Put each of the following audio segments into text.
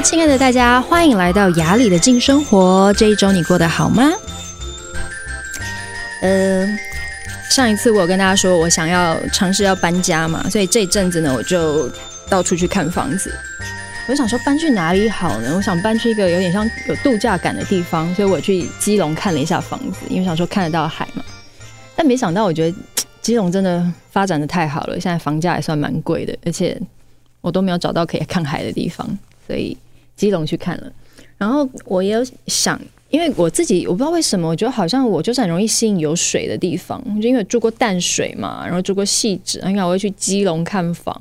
亲爱的大家，欢迎来到雅里的静生活。这一周你过得好吗？呃，上一次我有跟大家说我想要尝试要搬家嘛，所以这一阵子呢，我就到处去看房子。我想说搬去哪里好呢？我想搬去一个有点像有度假感的地方，所以我去基隆看了一下房子，因为想说看得到海嘛。但没想到，我觉得基隆真的发展的太好了，现在房价也算蛮贵的，而且我都没有找到可以看海的地方。所以基隆去看了，然后我也有想，因为我自己我不知道为什么，我觉得好像我就是很容易吸引有水的地方，就因为住过淡水嘛，然后住过汐止，你看我会去基隆看房，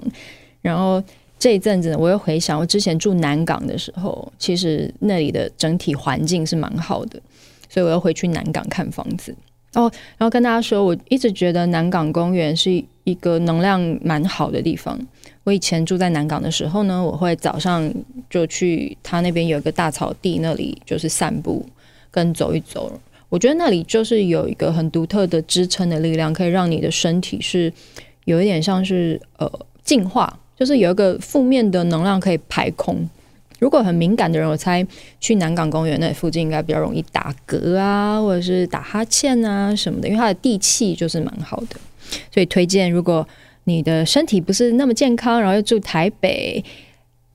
然后这一阵子呢，我又回想我之前住南港的时候，其实那里的整体环境是蛮好的，所以我又回去南港看房子。哦，然后跟大家说，我一直觉得南港公园是一个能量蛮好的地方。我以前住在南港的时候呢，我会早上就去他那边有一个大草地，那里就是散步跟走一走。我觉得那里就是有一个很独特的支撑的力量，可以让你的身体是有一点像是呃净化，就是有一个负面的能量可以排空。如果很敏感的人，我猜去南港公园那附近应该比较容易打嗝啊，或者是打哈欠啊什么的，因为它的地气就是蛮好的，所以推荐如果。你的身体不是那么健康，然后又住台北，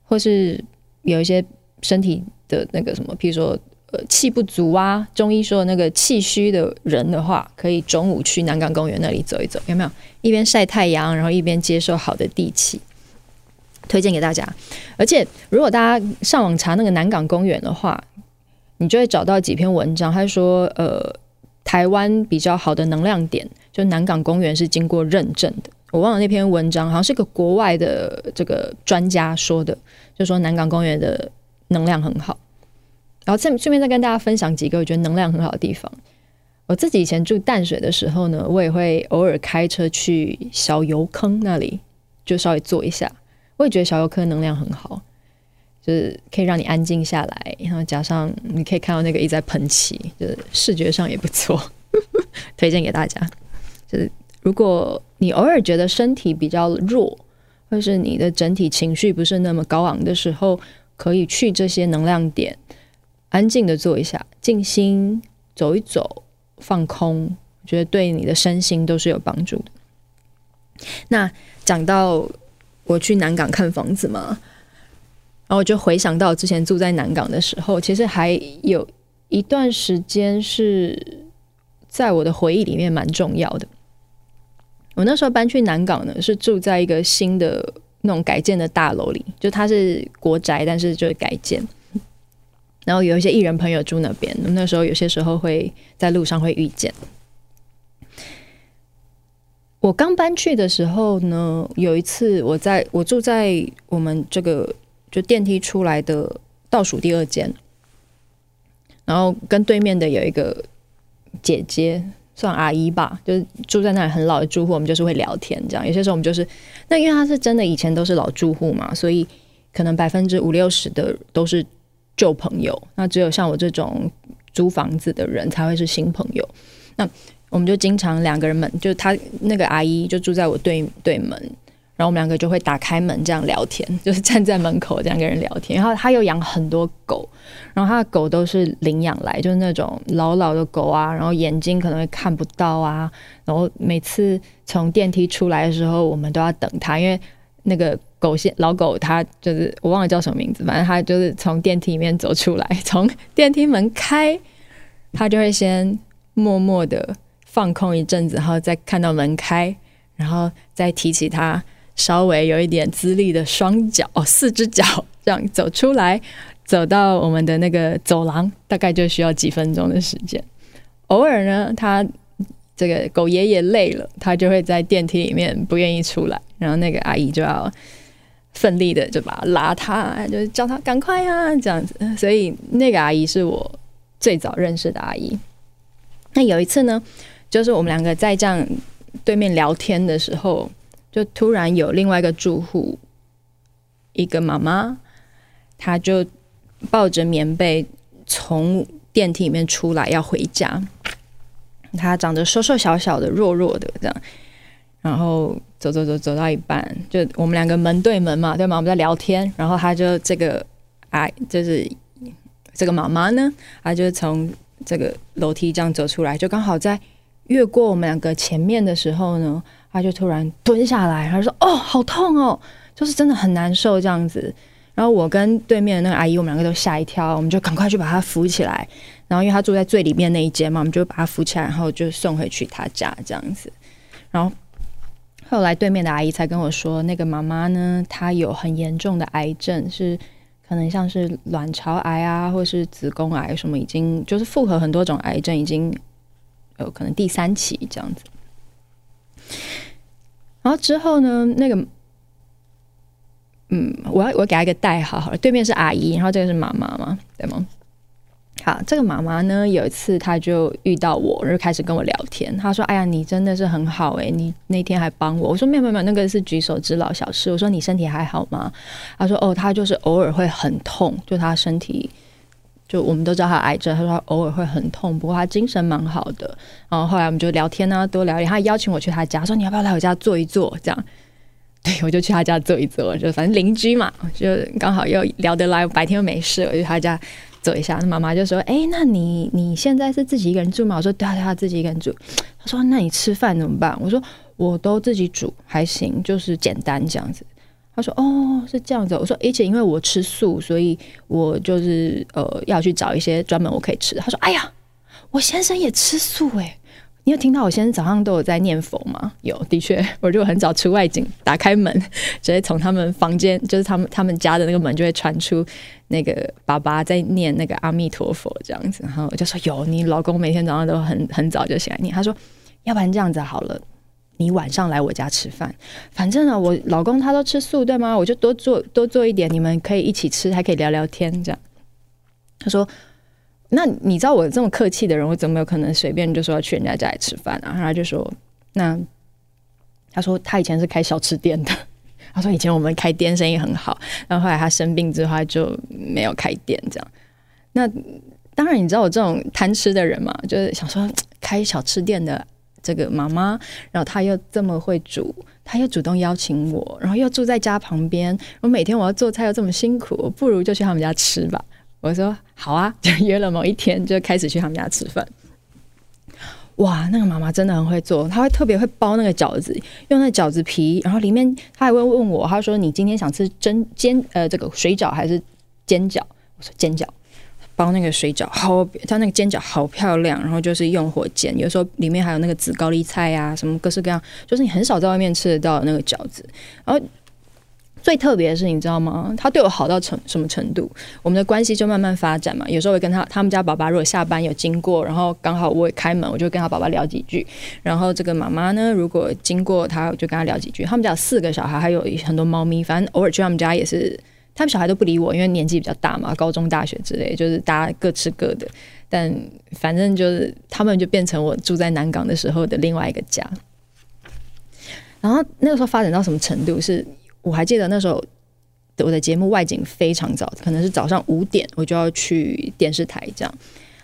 或是有一些身体的那个什么，譬如说呃气不足啊，中医说的那个气虚的人的话，可以中午去南港公园那里走一走，有没有？一边晒太阳，然后一边接受好的地气，推荐给大家。而且如果大家上网查那个南港公园的话，你就会找到几篇文章，他说呃台湾比较好的能量点，就南港公园是经过认证的。我忘了那篇文章，好像是个国外的这个专家说的，就说南港公园的能量很好。然后顺顺便再跟大家分享几个我觉得能量很好的地方。我自己以前住淡水的时候呢，我也会偶尔开车去小油坑那里，就稍微坐一下。我也觉得小油坑能量很好，就是可以让你安静下来，然后加上你可以看到那个一直在喷气，就是视觉上也不错，推荐给大家。就是如果你偶尔觉得身体比较弱，或是你的整体情绪不是那么高昂的时候，可以去这些能量点，安静的坐一下，静心走一走，放空，我觉得对你的身心都是有帮助的。那讲到我去南港看房子嘛，然后我就回想到之前住在南港的时候，其实还有一段时间是在我的回忆里面蛮重要的。我那时候搬去南港呢，是住在一个新的那种改建的大楼里，就它是国宅，但是就是改建。然后有一些艺人朋友住那边，那时候有些时候会在路上会遇见。我刚搬去的时候呢，有一次我在我住在我们这个就电梯出来的倒数第二间，然后跟对面的有一个姐姐。算阿姨吧，就是住在那里很老的住户，我们就是会聊天这样。有些时候我们就是，那因为他是真的以前都是老住户嘛，所以可能百分之五六十的都是旧朋友。那只有像我这种租房子的人才会是新朋友。那我们就经常两个人门，就他那个阿姨就住在我对对门。然后我们两个就会打开门这样聊天，就是站在门口这样跟人聊天。然后他又养很多狗，然后他的狗都是领养来，就是那种老老的狗啊，然后眼睛可能会看不到啊。然后每次从电梯出来的时候，我们都要等他，因为那个狗先老狗，它就是我忘了叫什么名字，反正它就是从电梯里面走出来，从电梯门开，它就会先默默的放空一阵子，然后再看到门开，然后再提起它。稍微有一点资历的双脚哦，四只脚这样走出来，走到我们的那个走廊，大概就需要几分钟的时间。偶尔呢，他这个狗爷爷累了，他就会在电梯里面不愿意出来，然后那个阿姨就要奋力的就把他拉他，就叫他赶快啊这样子。所以那个阿姨是我最早认识的阿姨。那有一次呢，就是我们两个在这样对面聊天的时候。就突然有另外一个住户，一个妈妈，她就抱着棉被从电梯里面出来要回家。她长得瘦瘦小小的、弱弱的这样，然后走走走走到一半，就我们两个门对门嘛，对吗？我们在聊天，然后她就这个哎，就是这个妈妈呢，她，就从这个楼梯这样走出来，就刚好在越过我们两个前面的时候呢，他就突然蹲下来，他说：“哦，好痛哦，就是真的很难受这样子。”然后我跟对面的那个阿姨，我们两个都吓一跳，我们就赶快去把她扶起来。然后因为她住在最里面那一间嘛，我们就把她扶起来，然后就送回去她家这样子。然后后来对面的阿姨才跟我说，那个妈妈呢，她有很严重的癌症，是可能像是卵巢癌啊，或是子宫癌什么，已经就是复合很多种癌症，已经有可能第三期这样子。然后之后呢，那个。嗯，我要我给他一个代号好了，对面是阿姨，然后这个是妈妈嘛，对吗？好，这个妈妈呢，有一次她就遇到我，就开始跟我聊天。她说：“哎呀，你真的是很好哎，你那天还帮我。”我说：“没有没有，那个是举手之劳小事。”我说：“你身体还好吗？”她说：“哦，她就是偶尔会很痛，就她身体，就我们都知道他癌症。他说她偶尔会很痛，不过他精神蛮好的。然后后来我们就聊天啊，多聊一点。她邀请我去他家，说：“你要不要来我家坐一坐？”这样。对，我就去他家坐一坐，就反正邻居嘛，就刚好又聊得来。白天又没事，我就去他家坐一下。那妈妈就说：“哎，那你你现在是自己一个人住吗？”我说：“对啊，对啊，自己一个人住。”他说：“那你吃饭怎么办？”我说：“我都自己煮，还行，就是简单这样子。”他说：“哦，是这样子。”我说：“而且因为我吃素，所以我就是呃要去找一些专门我可以吃的。”他说：“哎呀，我先生也吃素诶。”你有听到我先生早上都有在念佛吗？有，的确，我就很早出外景，打开门，直接从他们房间，就是他们他们家的那个门，就会传出那个爸爸在念那个阿弥陀佛这样子。然后我就说：“有，你老公每天早上都很很早就起来念。”他说：“要不然这样子好了，你晚上来我家吃饭，反正呢，我老公他都吃素，对吗？我就多做多做一点，你们可以一起吃，还可以聊聊天，这样。”他说。那你知道我这么客气的人，我怎么有可能随便就说要去人家家里吃饭啊？然后他就说，那他说他以前是开小吃店的，他说以前我们开店生意很好，然后后来他生病之后他就没有开店这样。那当然你知道我这种贪吃的人嘛，就是想说开小吃店的这个妈妈，然后她又这么会煮，她又主动邀请我，然后又住在家旁边，我每天我要做菜又这么辛苦，不如就去他们家吃吧。我说好啊，就约了某一天，就开始去他们家吃饭。哇，那个妈妈真的很会做，她会特别会包那个饺子，用那饺子皮，然后里面她还会问我，她说你今天想吃蒸煎呃这个水饺还是煎饺？我说煎饺，包那个水饺好，她那个煎饺好漂亮，然后就是用火煎，有时候里面还有那个紫高丽菜呀、啊，什么各式各样，就是你很少在外面吃得到那个饺子，然后。最特别的是，你知道吗？他对我好到成什么程度？我们的关系就慢慢发展嘛。有时候会跟他他们家爸爸如果下班有经过，然后刚好我也开门，我就跟他爸爸聊几句。然后这个妈妈呢，如果经过他，我就跟他聊几句。他们家有四个小孩，还有很多猫咪。反正偶尔去他们家也是，他们小孩都不理我，因为年纪比较大嘛，高中、大学之类，就是大家各吃各的。但反正就是他们就变成我住在南港的时候的另外一个家。然后那个时候发展到什么程度是？我还记得那时候，我的节目外景非常早，可能是早上五点，我就要去电视台。这样，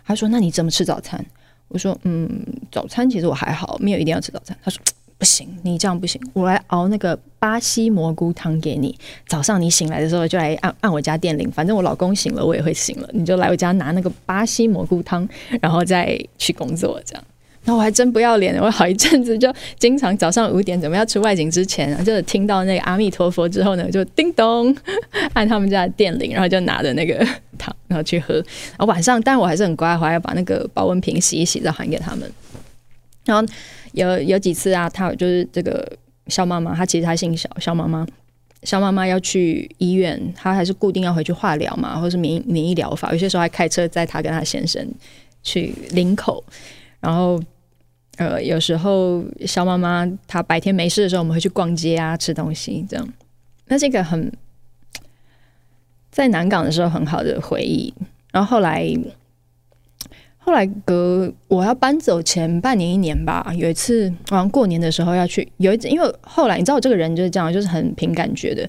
他说：“那你怎么吃早餐？”我说：“嗯，早餐其实我还好，没有一定要吃早餐。”他说：“不行，你这样不行，我来熬那个巴西蘑菇汤给你。早上你醒来的时候就来按按我家电铃，反正我老公醒了，我也会醒了，你就来我家拿那个巴西蘑菇汤，然后再去工作。”这样。那我还真不要脸，我好一阵子就经常早上五点准备要出外景之前，就是听到那个阿弥陀佛之后呢，就叮咚 按他们家的电铃，然后就拿着那个汤，然后去喝。然后晚上，但我还是很乖，我还要把那个保温瓶洗一洗，再还给他们。然后有有几次啊，他就是这个肖妈妈，她其实她姓肖，肖妈妈，肖妈妈要去医院，她还是固定要回去化疗嘛，或是免疫免疫疗法，有些时候还开车载她跟她先生去林口，然后。呃，有时候肖妈妈她白天没事的时候，我们会去逛街啊，吃东西这样。那是一个很在南港的时候很好的回忆。然后后来，后来隔我要搬走前半年一年吧，有一次好像过年的时候要去，有一次因为后来你知道我这个人就是这样，就是很凭感觉的，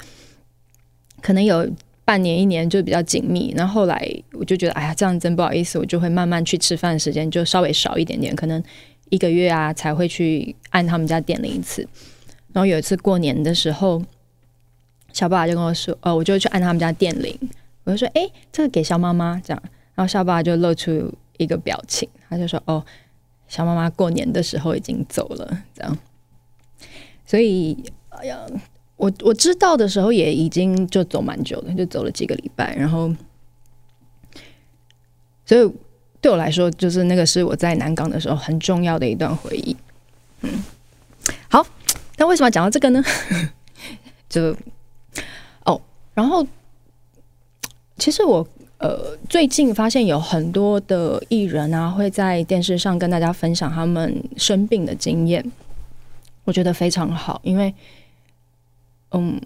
可能有半年一年就比较紧密。然后后来我就觉得，哎呀，这样真不好意思，我就会慢慢去吃饭的时间就稍微少一点点，可能。一个月啊，才会去按他们家电铃一次。然后有一次过年的时候，小爸爸就跟我说：“哦，我就去按他们家电铃。”我就说：“哎，这个给肖妈妈。”这样，然后肖爸就露出一个表情，他就说：“哦，小妈妈过年的时候已经走了。”这样，所以，哎呀，我我知道的时候也已经就走蛮久了，就走了几个礼拜。然后，所以对我来说，就是那个是我在南港的时候很重要的一段回忆。嗯，好，那为什么要讲到这个呢？就哦，然后。其实我呃最近发现有很多的艺人啊会在电视上跟大家分享他们生病的经验，我觉得非常好，因为嗯，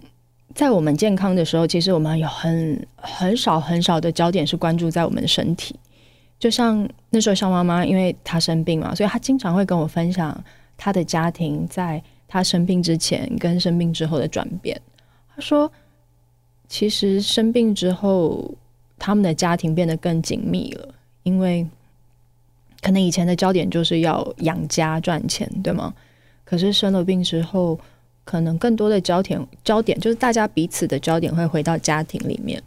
在我们健康的时候，其实我们有很很少很少的焦点是关注在我们身体。就像那时候肖妈妈，因为她生病嘛，所以她经常会跟我分享她的家庭在她生病之前跟生病之后的转变。她说。其实生病之后，他们的家庭变得更紧密了，因为可能以前的焦点就是要养家赚钱，对吗？可是生了病之后，可能更多的焦点焦点就是大家彼此的焦点会回到家庭里面。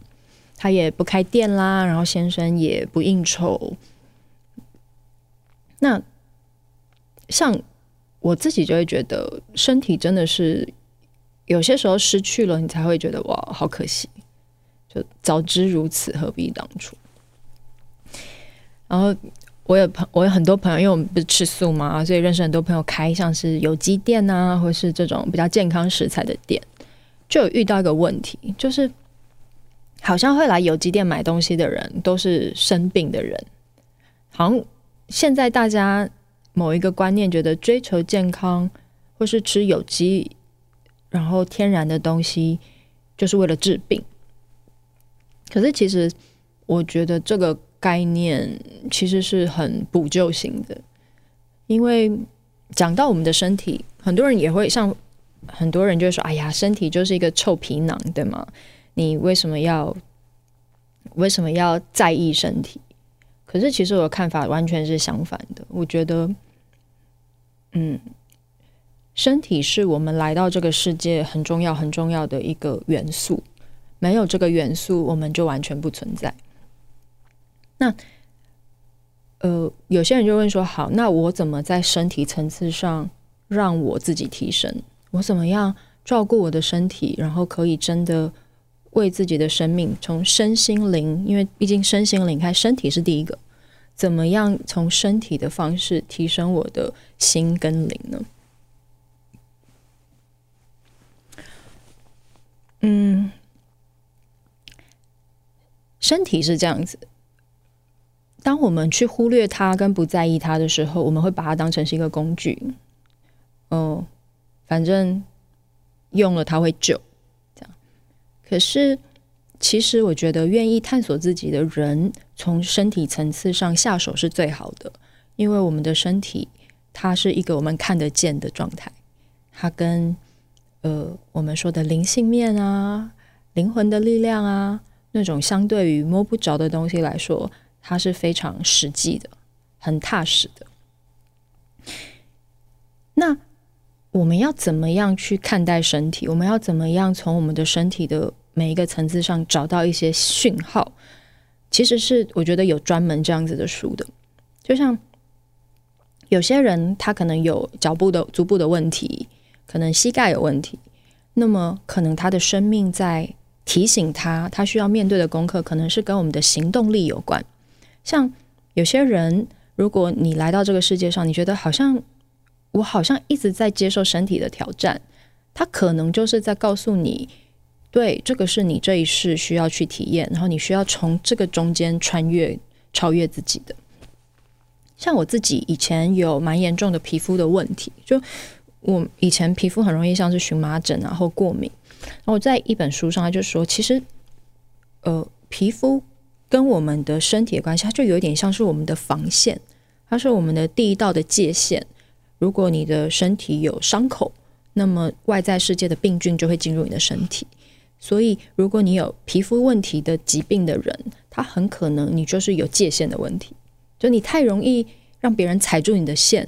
他也不开店啦，然后先生也不应酬。那像我自己就会觉得，身体真的是。有些时候失去了，你才会觉得哇，好可惜！早知如此，何必当初？然后我有朋，我有很多朋友，因为我们不是吃素嘛，所以认识很多朋友开像是有机店啊，或是这种比较健康食材的店，就有遇到一个问题，就是好像会来有机店买东西的人都是生病的人，好像现在大家某一个观念觉得追求健康或是吃有机。然后天然的东西就是为了治病，可是其实我觉得这个概念其实是很补救型的，因为讲到我们的身体，很多人也会像很多人就会说：“哎呀，身体就是一个臭皮囊，对吗？你为什么要为什么要在意身体？”可是其实我的看法完全是相反的，我觉得，嗯。身体是我们来到这个世界很重要、很重要的一个元素，没有这个元素，我们就完全不存在。那，呃，有些人就问说：“好，那我怎么在身体层次上让我自己提升？我怎么样照顾我的身体，然后可以真的为自己的生命从身心灵，因为毕竟身心灵开身体是第一个，怎么样从身体的方式提升我的心跟灵呢？”嗯，身体是这样子。当我们去忽略它跟不在意它的时候，我们会把它当成是一个工具。嗯，反正用了它会救，这样。可是，其实我觉得愿意探索自己的人，从身体层次上下手是最好的，因为我们的身体它是一个我们看得见的状态，它跟。呃，我们说的灵性面啊，灵魂的力量啊，那种相对于摸不着的东西来说，它是非常实际的，很踏实的。那我们要怎么样去看待身体？我们要怎么样从我们的身体的每一个层次上找到一些讯号？其实是我觉得有专门这样子的书的，就像有些人他可能有脚步的足部的问题。可能膝盖有问题，那么可能他的生命在提醒他，他需要面对的功课可能是跟我们的行动力有关。像有些人，如果你来到这个世界上，你觉得好像我好像一直在接受身体的挑战，他可能就是在告诉你，对，这个是你这一世需要去体验，然后你需要从这个中间穿越、超越自己的。像我自己以前有蛮严重的皮肤的问题，就。我以前皮肤很容易像是荨麻疹啊，或过敏。然后我在一本书上，他就说，其实，呃，皮肤跟我们的身体的关系，它就有点像是我们的防线，它是我们的第一道的界限。如果你的身体有伤口，那么外在世界的病菌就会进入你的身体。所以，如果你有皮肤问题的疾病的人，他很可能你就是有界限的问题，就你太容易让别人踩住你的线。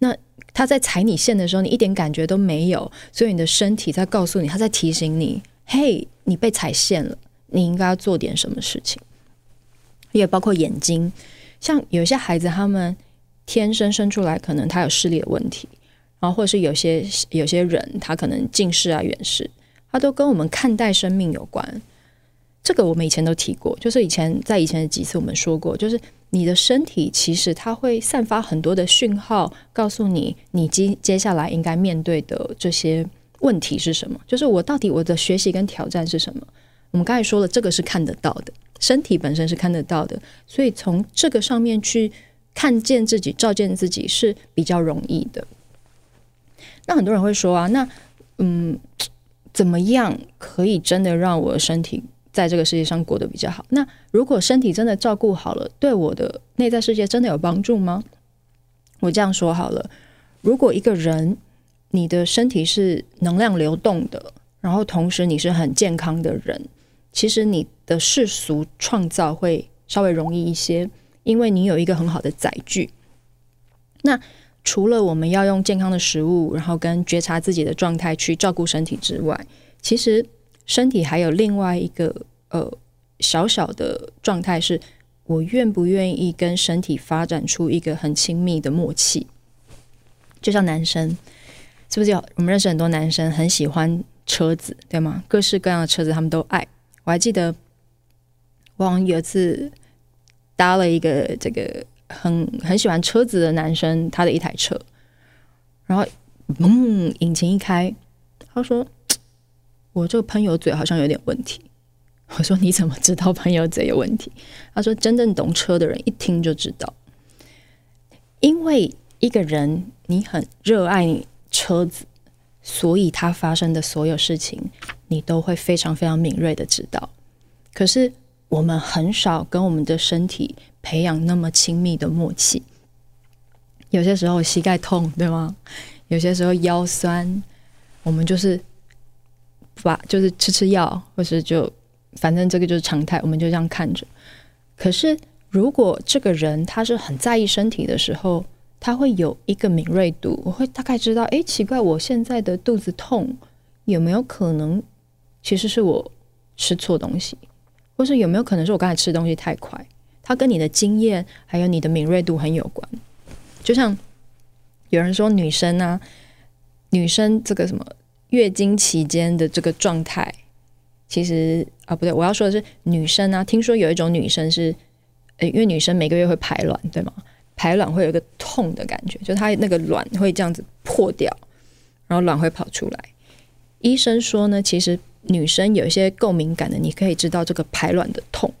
那他在踩你线的时候，你一点感觉都没有，所以你的身体在告诉你，他在提醒你：“嘿，你被踩线了，你应该要做点什么事情。也包括眼睛，像有些孩子他们天生生出来可能他有视力的问题，然后或者是有些有些人他可能近视啊、远视，他都跟我们看待生命有关。这个我们以前都提过，就是以前在以前的几次我们说过，就是你的身体其实它会散发很多的讯号，告诉你你接接下来应该面对的这些问题是什么。就是我到底我的学习跟挑战是什么？我们刚才说了，这个是看得到的，身体本身是看得到的，所以从这个上面去看见自己、照见自己是比较容易的。那很多人会说啊，那嗯，怎么样可以真的让我的身体？在这个世界上过得比较好。那如果身体真的照顾好了，对我的内在世界真的有帮助吗？我这样说好了，如果一个人你的身体是能量流动的，然后同时你是很健康的人，其实你的世俗创造会稍微容易一些，因为你有一个很好的载具。那除了我们要用健康的食物，然后跟觉察自己的状态去照顾身体之外，其实。身体还有另外一个呃小小的状态，是我愿不愿意跟身体发展出一个很亲密的默契。就像男生，是不是有我们认识很多男生很喜欢车子，对吗？各式各样的车子他们都爱。我还记得，我好像有一次搭了一个这个很很喜欢车子的男生他的一台车，然后嗯，引擎一开，他说。我这个喷油嘴好像有点问题。我说，你怎么知道喷油嘴有问题？他说，真正懂车的人一听就知道，因为一个人你很热爱你车子，所以他发生的所有事情你都会非常非常敏锐的知道。可是我们很少跟我们的身体培养那么亲密的默契。有些时候膝盖痛，对吗？有些时候腰酸，我们就是。把就是吃吃药，或是就反正这个就是常态，我们就这样看着。可是如果这个人他是很在意身体的时候，他会有一个敏锐度，我会大概知道，哎，奇怪，我现在的肚子痛有没有可能其实是我吃错东西，或是有没有可能是我刚才吃东西太快？它跟你的经验还有你的敏锐度很有关。就像有人说女生啊，女生这个什么。月经期间的这个状态，其实啊不对，我要说的是女生啊。听说有一种女生是，呃，因为女生每个月会排卵，对吗？排卵会有一个痛的感觉，就她那个卵会这样子破掉，然后卵会跑出来。医生说呢，其实女生有一些够敏感的，你可以知道这个排卵的痛，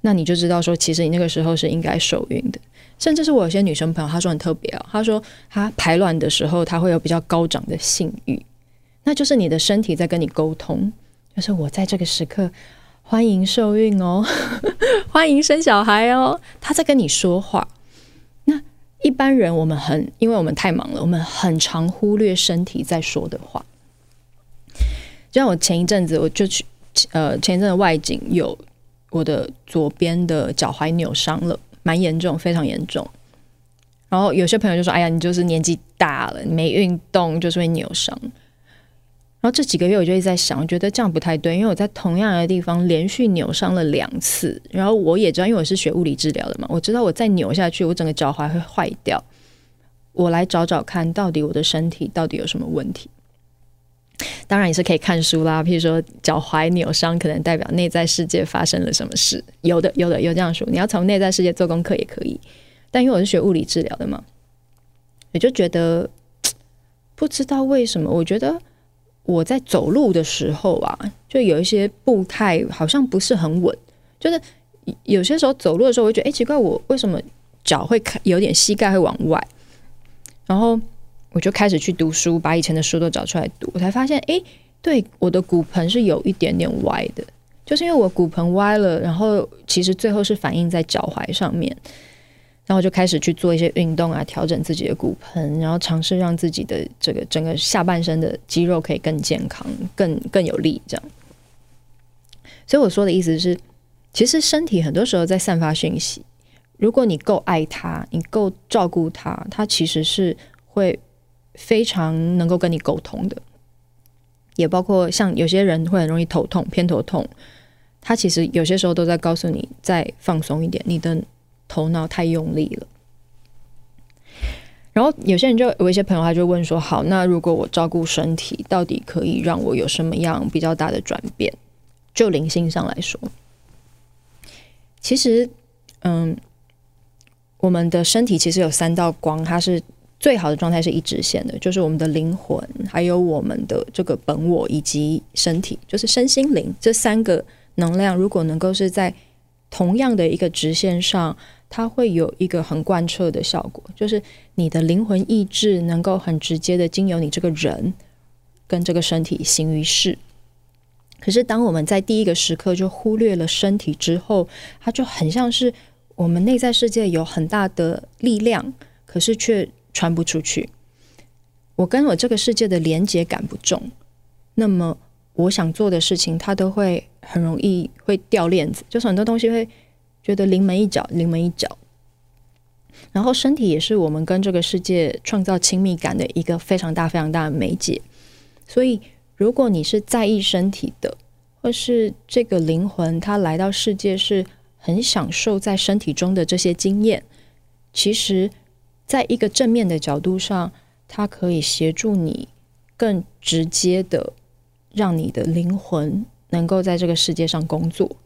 那你就知道说，其实你那个时候是应该受孕的。甚至是我有些女生朋友，她说很特别哦，她说她排卵的时候，她会有比较高涨的性欲。那就是你的身体在跟你沟通，就是我在这个时刻欢迎受孕哦，欢迎生小孩哦，他在跟你说话。那一般人我们很，因为我们太忙了，我们很常忽略身体在说的话。就像我前一阵子我就去，呃，前一阵子外景有我的左边的脚踝扭伤了，蛮严重，非常严重。然后有些朋友就说：“哎呀，你就是年纪大了，你没运动就是会扭伤。”然后这几个月我就一直在想，我觉得这样不太对，因为我在同样的地方连续扭伤了两次。然后我也知道，因为我是学物理治疗的嘛，我知道我再扭下去，我整个脚踝会坏掉。我来找找看，到底我的身体到底有什么问题？当然也是可以看书啦，譬如说脚踝扭伤可能代表内在世界发生了什么事，有的有的有这样说。你要从内在世界做功课也可以，但因为我是学物理治疗的嘛，我就觉得 不知道为什么，我觉得。我在走路的时候啊，就有一些步态好像不是很稳，就是有些时候走路的时候，我会觉得，哎，奇怪，我为什么脚会开有点膝盖会往外？然后我就开始去读书，把以前的书都找出来读，我才发现，哎，对，我的骨盆是有一点点歪的，就是因为我骨盆歪了，然后其实最后是反映在脚踝上面。然后就开始去做一些运动啊，调整自己的骨盆，然后尝试让自己的这个整个下半身的肌肉可以更健康、更更有力。这样，所以我说的意思是，其实身体很多时候在散发讯息。如果你够爱它，你够照顾它，它其实是会非常能够跟你沟通的。也包括像有些人会很容易头痛、偏头痛。他其实有些时候都在告诉你再放松一点，你的头脑太用力了。然后有些人就有一些朋友，他就问说：“好，那如果我照顾身体，到底可以让我有什么样比较大的转变？就灵性上来说，其实，嗯，我们的身体其实有三道光，它是最好的状态是一直线的，就是我们的灵魂，还有我们的这个本我以及身体，就是身心灵这三个能量，如果能够是在同样的一个直线上。”它会有一个很贯彻的效果，就是你的灵魂意志能够很直接的经由你这个人跟这个身体行于世。可是当我们在第一个时刻就忽略了身体之后，它就很像是我们内在世界有很大的力量，可是却传不出去。我跟我这个世界的连接感不重，那么我想做的事情，它都会很容易会掉链子，就是很多东西会。觉得临门一脚，临门一脚。然后身体也是我们跟这个世界创造亲密感的一个非常大、非常大的媒介。所以，如果你是在意身体的，或是这个灵魂，它来到世界是很享受在身体中的这些经验，其实，在一个正面的角度上，它可以协助你更直接的让你的灵魂能够在这个世界上工作。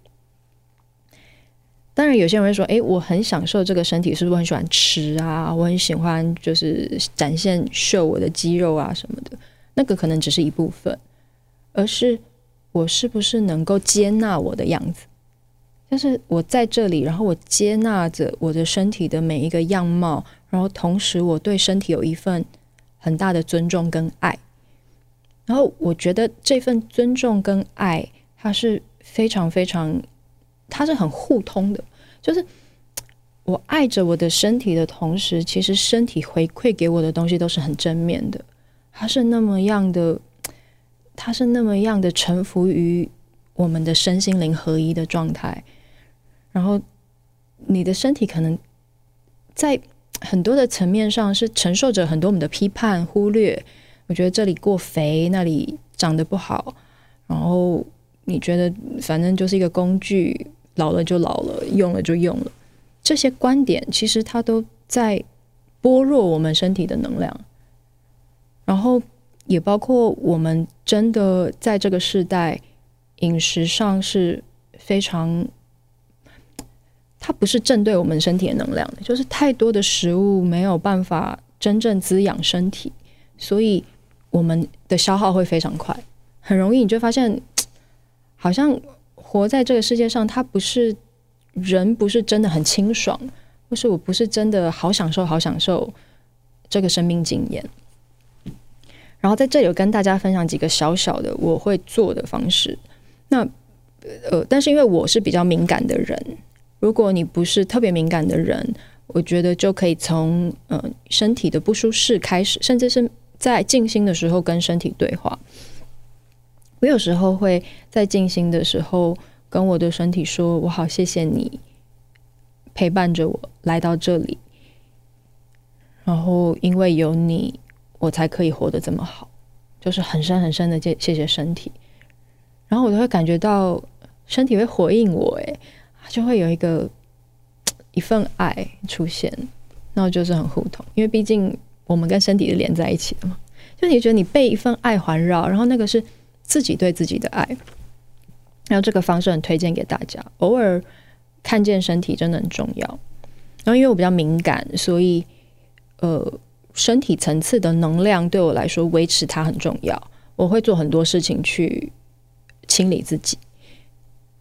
当然，有些人会说：“诶，我很享受这个身体，是不是很喜欢吃啊？我很喜欢就是展现秀我的肌肉啊什么的。那个可能只是一部分，而是我是不是能够接纳我的样子？就是我在这里，然后我接纳着我的身体的每一个样貌，然后同时我对身体有一份很大的尊重跟爱。然后我觉得这份尊重跟爱，它是非常非常，它是很互通的。”就是我爱着我的身体的同时，其实身体回馈给我的东西都是很正面的。它是那么样的，它是那么样的臣服于我们的身心灵合一的状态。然后你的身体可能在很多的层面上是承受着很多我们的批判、忽略。我觉得这里过肥，那里长得不好。然后你觉得反正就是一个工具。老了就老了，用了就用了，这些观点其实它都在剥弱我们身体的能量，然后也包括我们真的在这个时代饮食上是非常，它不是正对我们身体的能量的，就是太多的食物没有办法真正滋养身体，所以我们的消耗会非常快，很容易你就发现好像。活在这个世界上，他不是人，不是真的很清爽，或是我不是真的好享受，好享受这个生命经验。然后在这里，我跟大家分享几个小小的我会做的方式。那呃，但是因为我是比较敏感的人，如果你不是特别敏感的人，我觉得就可以从呃身体的不舒适开始，甚至是在静心的时候跟身体对话。我有时候会在静心的时候跟我的身体说：“我好谢谢你陪伴着我来到这里，然后因为有你，我才可以活得这么好。”就是很深很深的谢谢谢身体，然后我都会感觉到身体会回应我，诶，就会有一个一份爱出现，那我就是很互通，因为毕竟我们跟身体是连在一起的嘛。就你觉得你被一份爱环绕，然后那个是。自己对自己的爱，然后这个方式很推荐给大家。偶尔看见身体真的很重要。然后因为我比较敏感，所以呃，身体层次的能量对我来说维持它很重要。我会做很多事情去清理自己。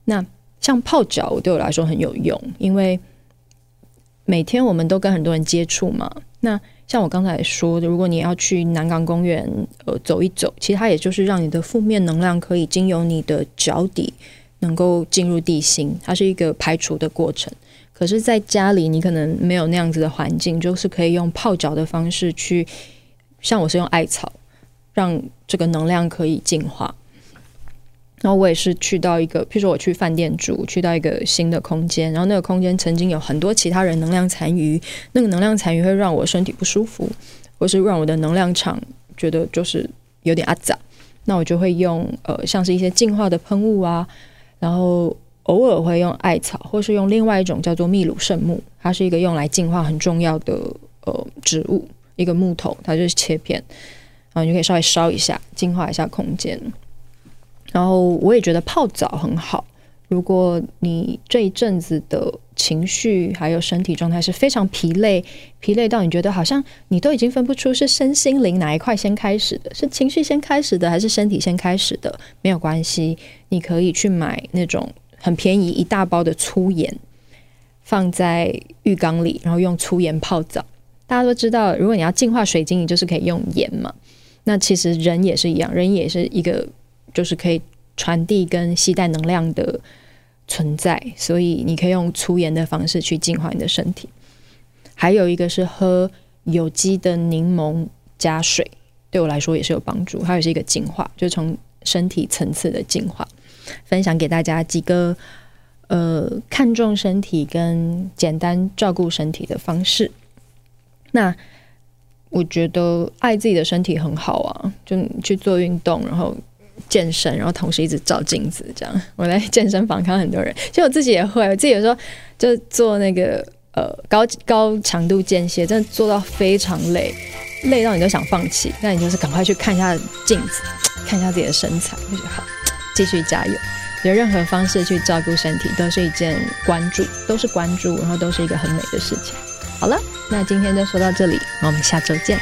那像泡脚，我对我来说很有用，因为每天我们都跟很多人接触嘛。那像我刚才说的，如果你要去南港公园呃走一走，其实它也就是让你的负面能量可以经由你的脚底能够进入地心，它是一个排除的过程。可是，在家里你可能没有那样子的环境，就是可以用泡脚的方式去，像我是用艾草，让这个能量可以净化。然后我也是去到一个，譬如说我去饭店住，去到一个新的空间，然后那个空间曾经有很多其他人能量残余，那个能量残余会让我身体不舒服，或是让我的能量场觉得就是有点阿杂，那我就会用呃像是一些净化的喷雾啊，然后偶尔会用艾草，或是用另外一种叫做秘鲁圣木，它是一个用来净化很重要的呃植物，一个木头，它就是切片，然后你就可以稍微烧一下，净化一下空间。然后我也觉得泡澡很好。如果你这一阵子的情绪还有身体状态是非常疲累，疲累到你觉得好像你都已经分不出是身心灵哪一块先开始的，是情绪先开始的，还是身体先开始的？没有关系，你可以去买那种很便宜一大包的粗盐，放在浴缸里，然后用粗盐泡澡。大家都知道，如果你要净化水晶，你就是可以用盐嘛。那其实人也是一样，人也是一个就是可以传递跟携带能量的。存在，所以你可以用粗盐的方式去净化你的身体。还有一个是喝有机的柠檬加水，对我来说也是有帮助，它也是一个净化，就从身体层次的净化。分享给大家几个呃看重身体跟简单照顾身体的方式。那我觉得爱自己的身体很好啊，就去做运动，然后。健身，然后同时一直照镜子，这样。我在健身房看到很多人，其实我自己也会，我自己有时候就做那个呃高高强度间歇，真的做到非常累，累到你都想放弃。那你就是赶快去看一下镜子，看一下自己的身材，就觉得好，继续加油。有任何方式去照顾身体，都是一件关注，都是关注，然后都是一个很美的事情。好了，那今天就说到这里，我们下周见。